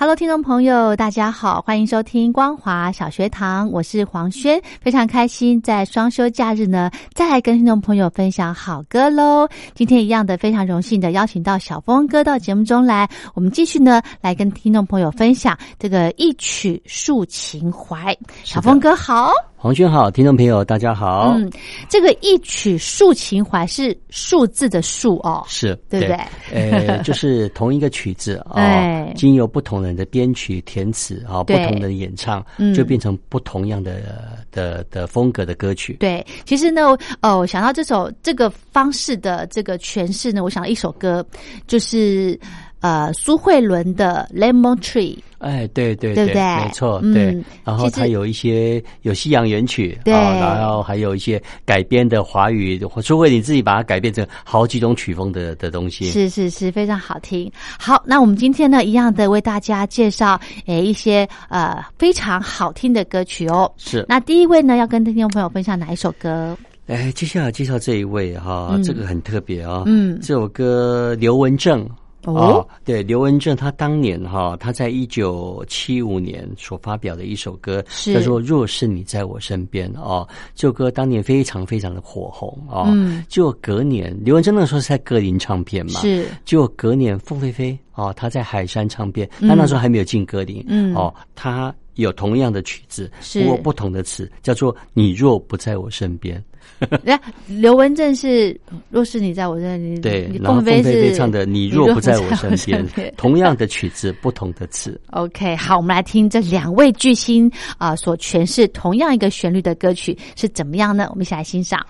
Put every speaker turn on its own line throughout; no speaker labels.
Hello，听众朋友，大家好，欢迎收听光华小学堂，我是黄轩，非常开心在双休假日呢，再来跟听众朋友分享好歌喽。今天一样的，非常荣幸的邀请到小峰哥到节目中来，我们继续呢来跟听众朋友分享这个一曲诉情怀。小峰哥好。
黄轩好，听众朋友大家好。
嗯，这个一曲抒情怀是数字的数哦，
是
对不对？
呃，就是同一个曲子啊，经由不同人的编曲填词啊，不同的演唱，就变成不同样的的的风格的歌曲。
对，其实呢，哦，想到这首这个方式的这个诠释呢，我想到一首歌，就是呃苏慧伦的《Lemon Tree》。
哎，对
对对，
没错，对。然后它有一些有西洋原曲，对，然后还有一些改编的华语，除非你自己把它改编成好几种曲风的的东西。
是是是，非常好听。好，那我们今天呢，一样的为大家介绍诶一些呃非常好听的歌曲哦。
是。
那第一位呢，要跟听众朋友分享哪一首歌？
哎，接下来介绍这一位哈，这个很特别啊。嗯，这首歌刘文正。哦，对，刘文正他当年哈，他在一九七五年所发表的一首歌叫做《若是你在我身边》哦，这首歌当年非常非常的火红哦。嗯，就隔年，刘文正那时候是在歌林唱片嘛，
是，
就隔年凤飞飞哦，他在海山唱片，他那时候还没有进歌林，嗯，哦，他有同样的曲子，不过不同的词，叫做《你若不在我身边》。
那刘文正是若是你在我这里，
对，然后凤飞飞唱的你若不在我身边，同样的曲子，不同的词。
OK，好，我们来听这两位巨星啊所诠释同样一个旋律的歌曲是怎么样呢？我们一起来欣赏。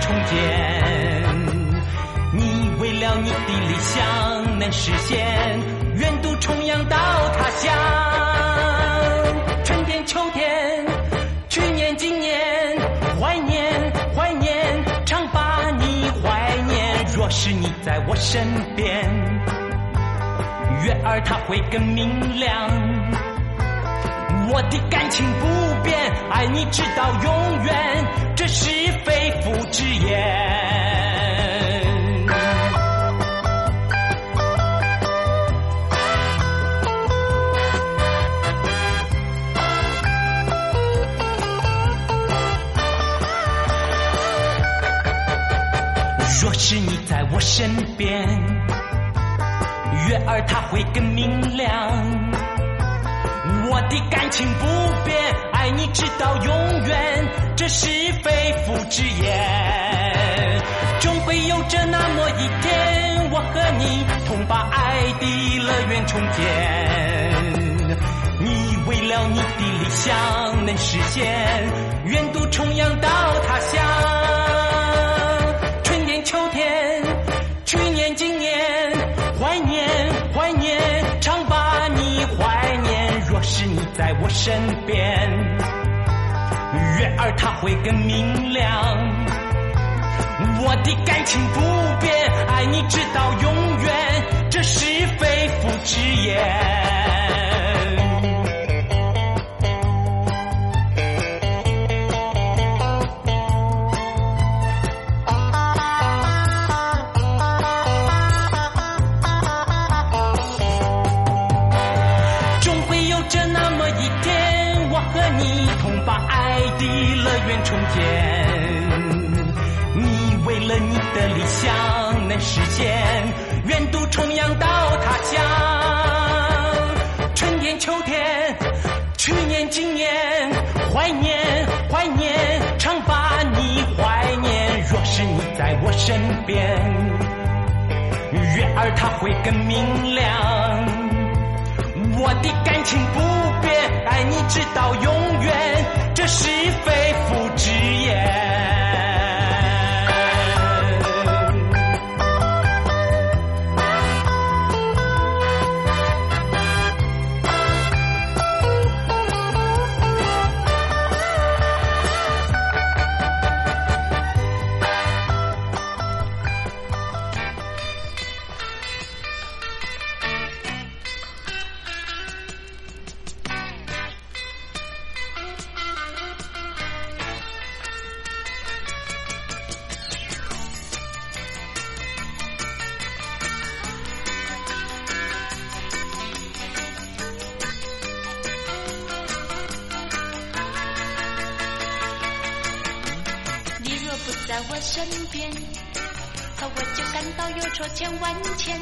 重建。你为了你的理想能实现，远渡重洋到他乡。春天，秋天。去年、今年，怀念、怀念，常把你怀念。若是你在我身边，月儿它会更明亮。我的感情不变，爱你直到永远，这是肺腑之言。若是你在我身边，月儿它会更明亮。我的感情不变，爱你直到永远，这是肺腑之言。终会有着那么一天，我和你同把爱的乐园重建。你为了你的理想能实现，远渡重洋到他乡。在我身边，月儿它会更明亮。我的感情不变，爱你直到永远，这是肺腑之言。重建，你为了你的理想能实现，远渡重洋到他乡。春天秋天，去年今年，怀念怀念，常把你怀念。若是你在我身边，月儿它会更明亮。我的感情不变，爱你直到永远，是非复之言。
身边，可我就感到忧愁千万千，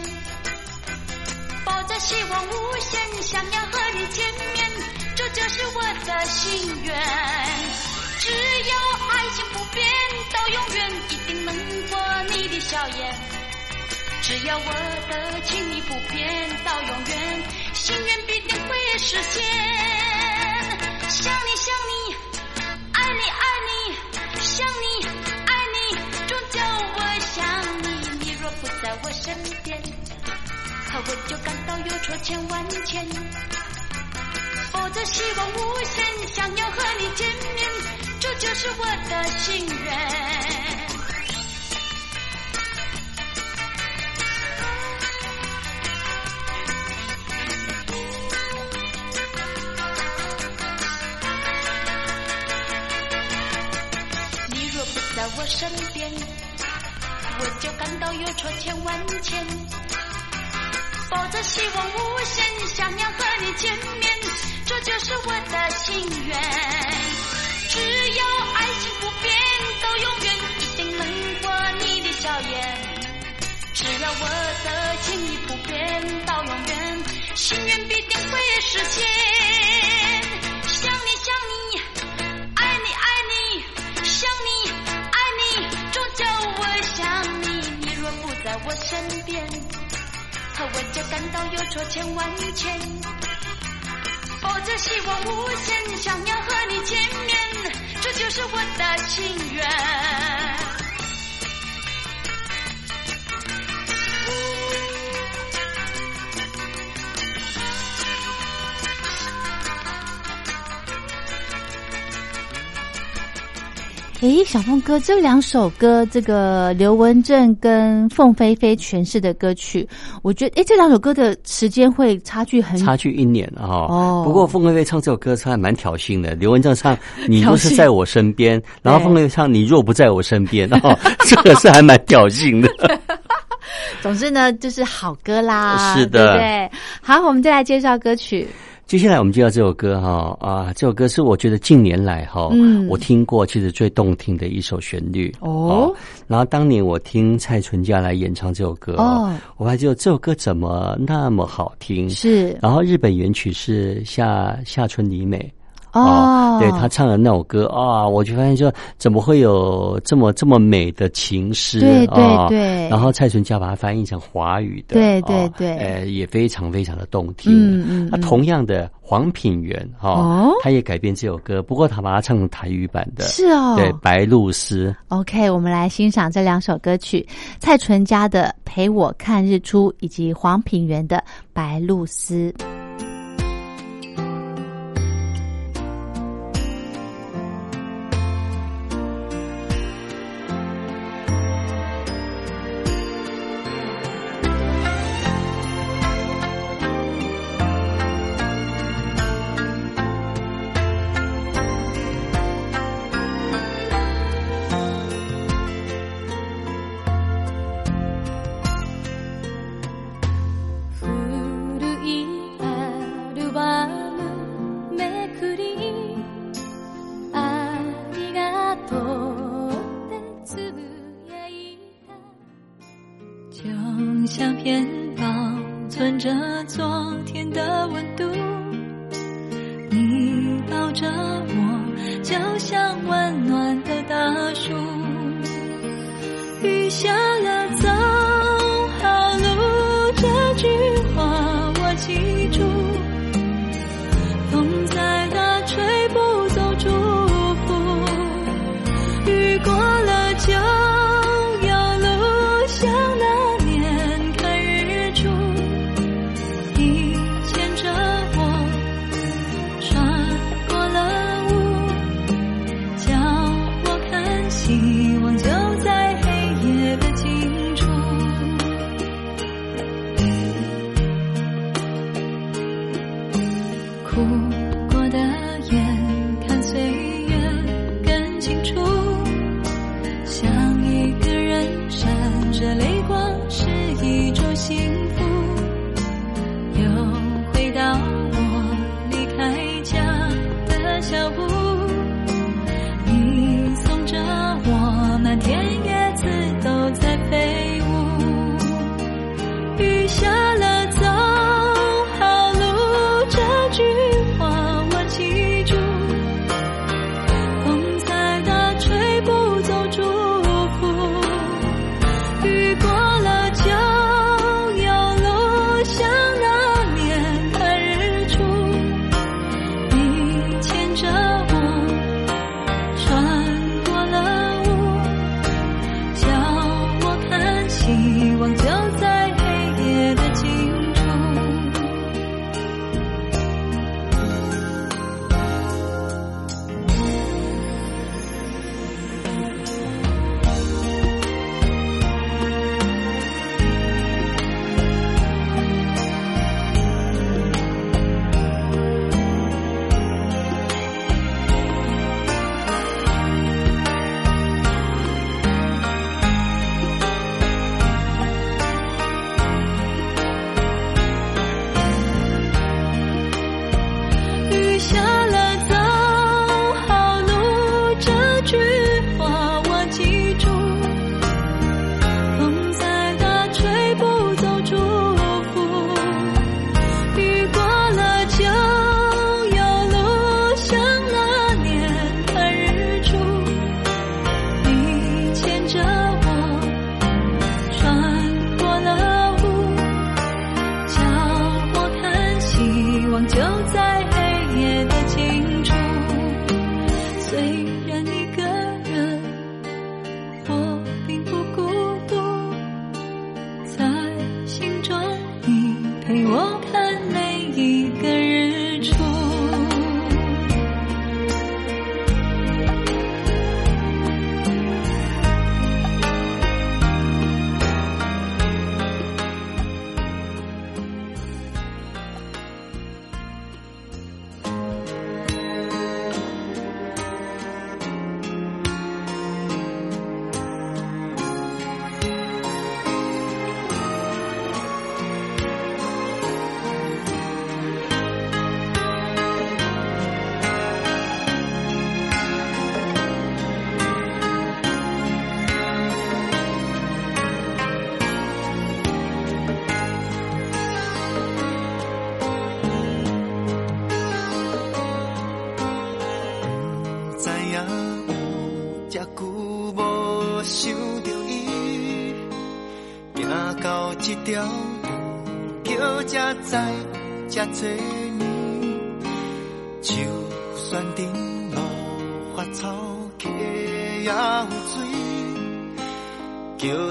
抱着希望无限，想要和你见面，这就是我的心愿。只要爱情不变，到永远一定能过你的笑颜。只要我的情意不变，到永远，心愿必定会实现。身边，我就感到忧愁千万千。抱着希望无限，想要和你见面，这就是我的心愿。你若不在我身边。我就感到忧愁千万千抱着希望无限想要和你见面这就是我的心愿。只要爱情不变到永远一定能过你的笑颜。只要我的情意不变到永远心愿必定会实现。我身边，我就感到忧愁千万千。抱着希望无限，想要和你见面，这就是我的心愿。
诶，小凤哥，这两首歌，这个刘文正跟凤飞飞诠释的歌曲，我觉得，诶，这两首歌的时间会差距很
差距一年啊。哦，不过凤飞飞唱这首歌唱还蛮挑衅的。刘文正唱“你若是在我身边”，然后凤飞飞唱“你若不在我身边”，哦，这个是还蛮挑衅的。
总之呢，就是好歌啦。
是的，
对。好，我们再来介绍歌曲。
接下来我们就要这首歌哈啊，这首歌是我觉得近年来哈，我听过其实最动听的一首旋律哦。然后当年我听蔡淳佳来演唱这首歌哦，我还记得这首歌怎么那么好听？
是。
然后日本原曲是夏夏春里美。哦，对他唱的那首歌啊，我就发现说，怎么会有这么这么美的情诗？
对对对。
然后蔡淳佳把它翻译成华语的，
对对对，
呃，也非常非常的动听。嗯嗯。那同样的黄品源哈，他也改编这首歌，不过他把它唱成台语版的。
是哦。
对，白露丝。
OK，我们来欣赏这两首歌曲：蔡淳佳的《陪我看日出》，以及黄品源的《白露丝》。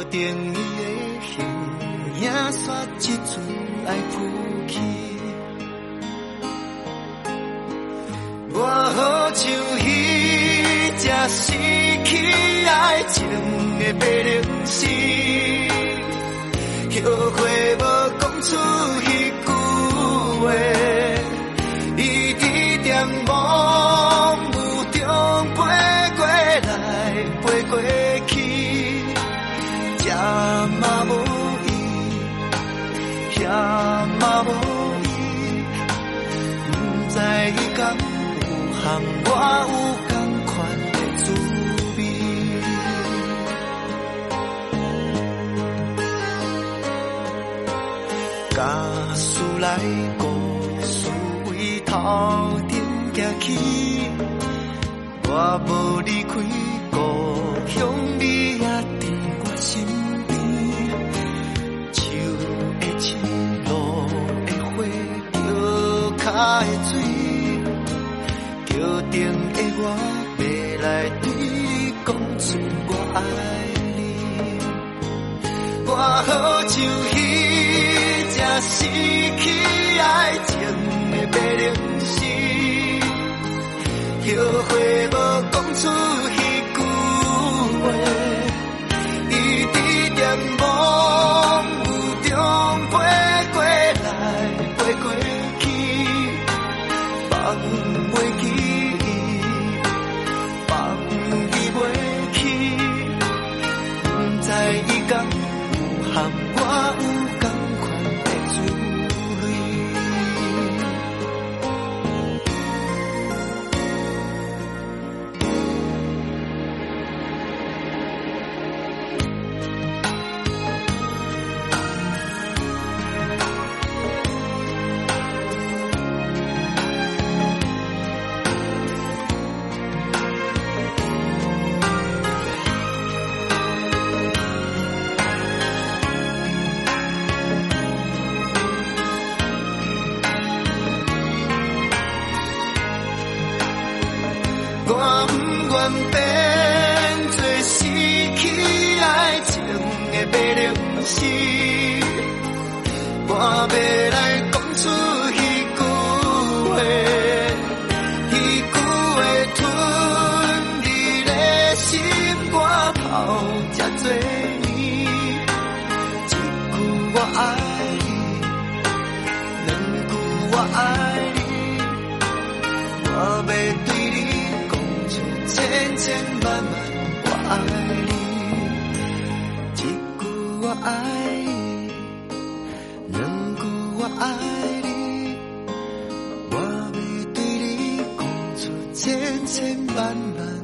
定伊的形影，却一阵爱浮起。我好像彼只失去爱情的白龙丝，后悔无讲出彼句话。也有同款的滋味。假使来故事开头点行去，我无你。失去爱情的白灵丝，后悔无讲出千千万万我爱你，一句我爱你，两句我爱你，我要对你讲出千千万万。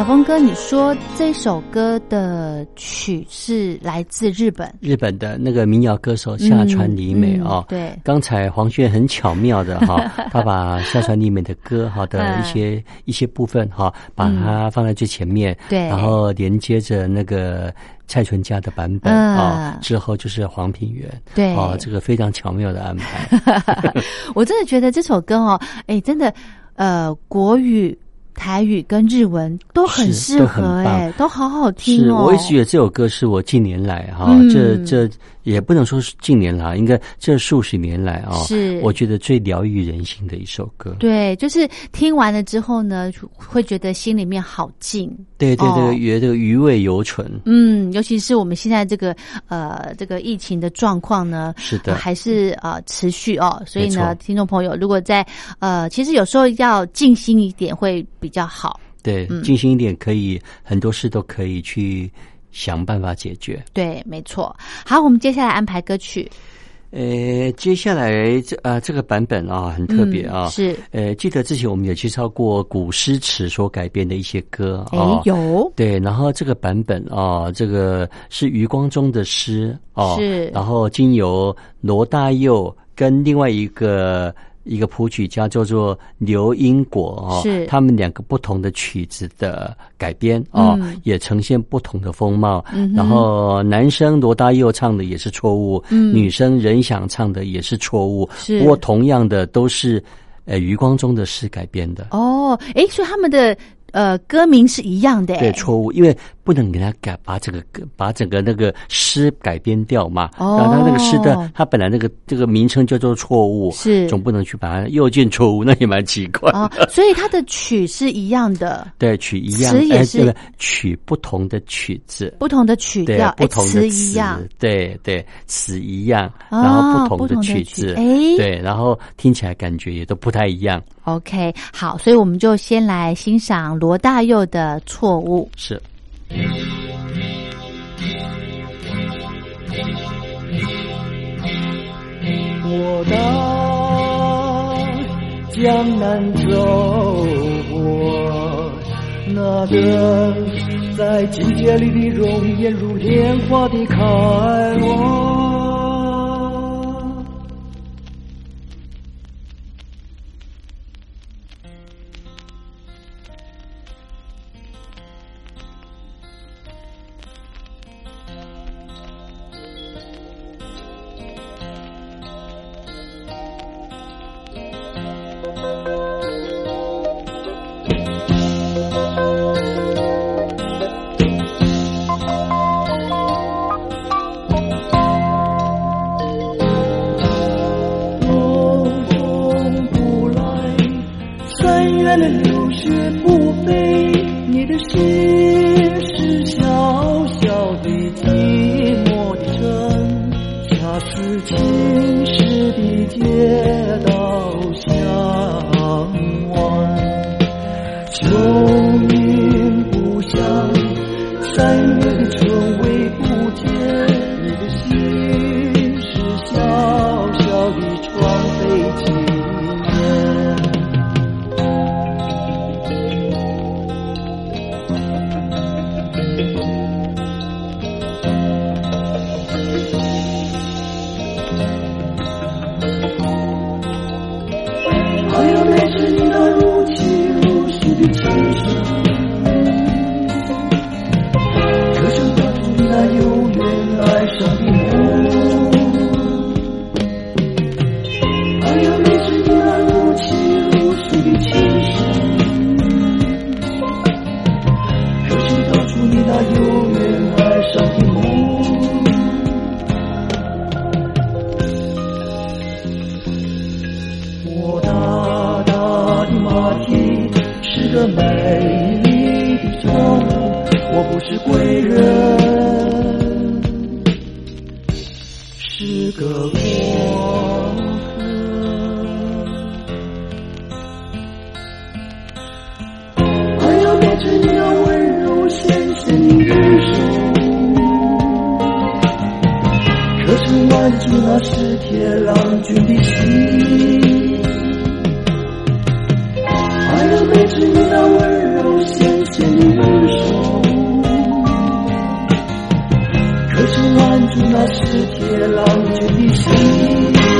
小峰哥，你说这首歌的曲是来自日本，
日本的那个民谣歌手下川里美
嗯
啊、
对。
刚才黄轩很巧妙的哈，他把下川里美的歌哈的一些一些部分哈，把它放在最前面，
对。
然后连接着那个蔡淳佳的版本
嗯。
啊，之后就是黄品源，
对。
啊，这个非常巧妙的安排，
我真的觉得这首歌哦，哎，真的，呃，国语、台语跟日文都很适合，
欸
哎，都好好听
是
哦。
我一直觉得这首歌是我近年来哈，
嗯
这这也不能说是近年来，应该这数十年来啊，
是
我觉得最疗愈人心的一首歌。
对，就是听完了之后呢，会觉得心里面好静。
对对
哦
对，觉得余味犹存。
嗯，尤其是我们现在这个呃这个疫情的状况呢，
是的
呃还是呃持续哦，所以呢，听众朋友如果在呃，其实有时候要静心一点会比较好。
对，
嗯
静心一点，可以很多事都可以去想办法解决。
对，没错。好，我们接下来安排歌曲。
呃，接下来这啊、这个版本啊很特别啊，
嗯是
呃，记得之前我们有介绍过古诗词所改编的一些歌
哎
啊，
有
对，然后这个版本啊，这个是余光中的诗哦，
是
然后经由罗大佑跟另外一个一个谱曲家叫做刘英国哦，
是。
他们两个不同的曲子的改编哦，
嗯。
也呈现不同的风貌。
嗯
然后男生罗大佑唱的也是错误，
嗯。
女生任想唱的也是错误，
是。
不过同样的都是呃余光中的诗改编的。
哦，哎，所以他们的呃歌名是一样的，
对，错误，因为不能给他改，把整个把整个那个诗改编掉嘛。
哦
然后他那个诗的，他本来那个这个名称叫做错误，
是
总不能去把它又见错误，那也蛮奇怪。
哦，所以它的曲是一样的，
对，曲一样，
词也是
哎曲不同的曲子。
不同的曲
对
调，，哎，
不同的
词一样，，
对对，词一样，
哦
然后不同的曲子，
曲哎
对，然后听起来感觉也都不太一样
，OK，好，所以我们就先来欣赏罗大佑的《错误》。
是。
我到江南走过，那个在季节里的容颜如莲花的开落流血不悲你的心那世界郎君的心。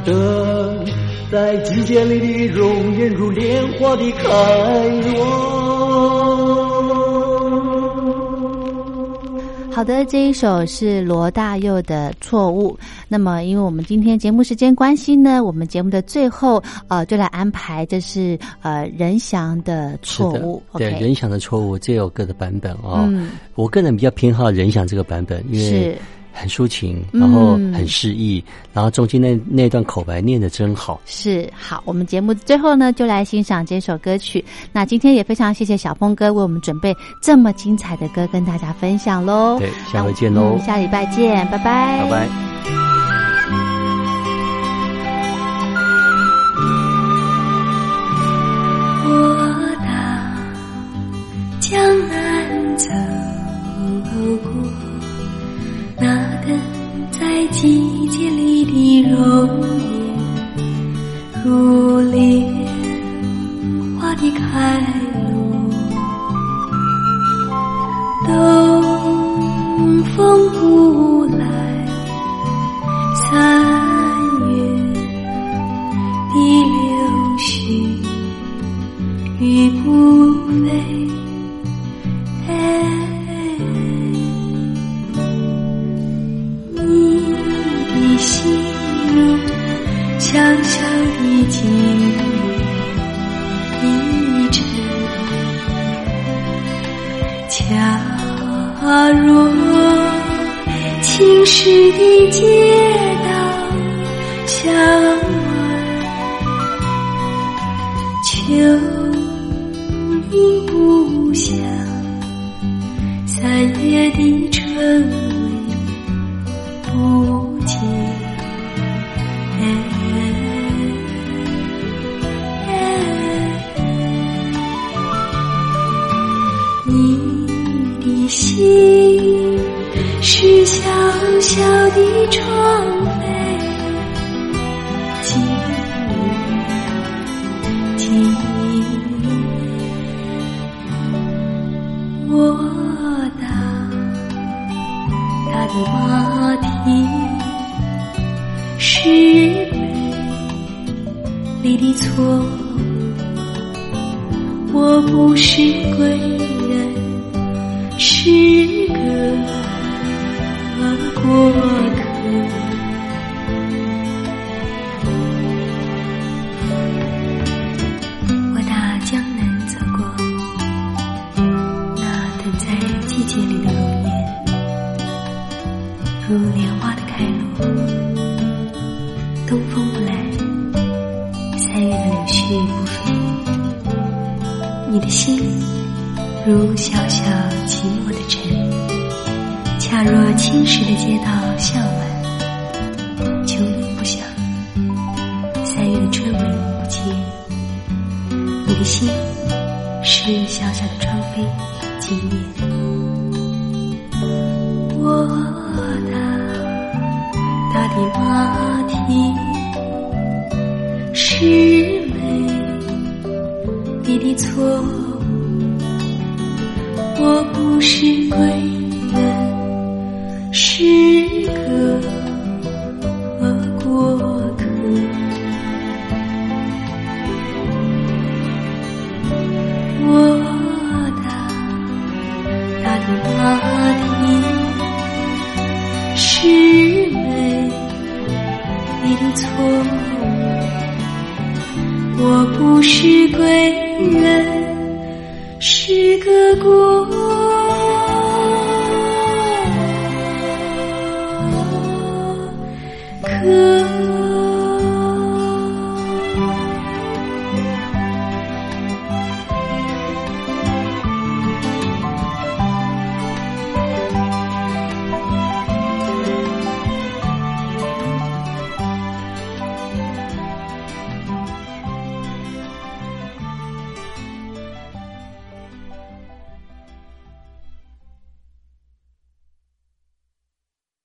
的，在季节里的容颜如莲花的开落。
好的，这一首是罗大佑的《错误》。那么，因为我们今天节目时间关系呢，我们节目的最后，呃，就来安排这是呃任翔的《错误》。
对，任翔的《错误》这首歌的版本哦，我个人比较偏好任翔这个版本，因为。很抒情，然后很诗意，然后中间那那段口白念的真好。
是好，我们节目最后呢，就来欣赏这首歌曲。那今天也非常谢谢小峰哥为我们准备这么精彩的歌跟大家分享喽。
对，下回见喽，
下礼拜见，拜拜，
拜拜。
我到江南走过。那等在季节里的容颜，如莲三月的春微不见。心是小小的窗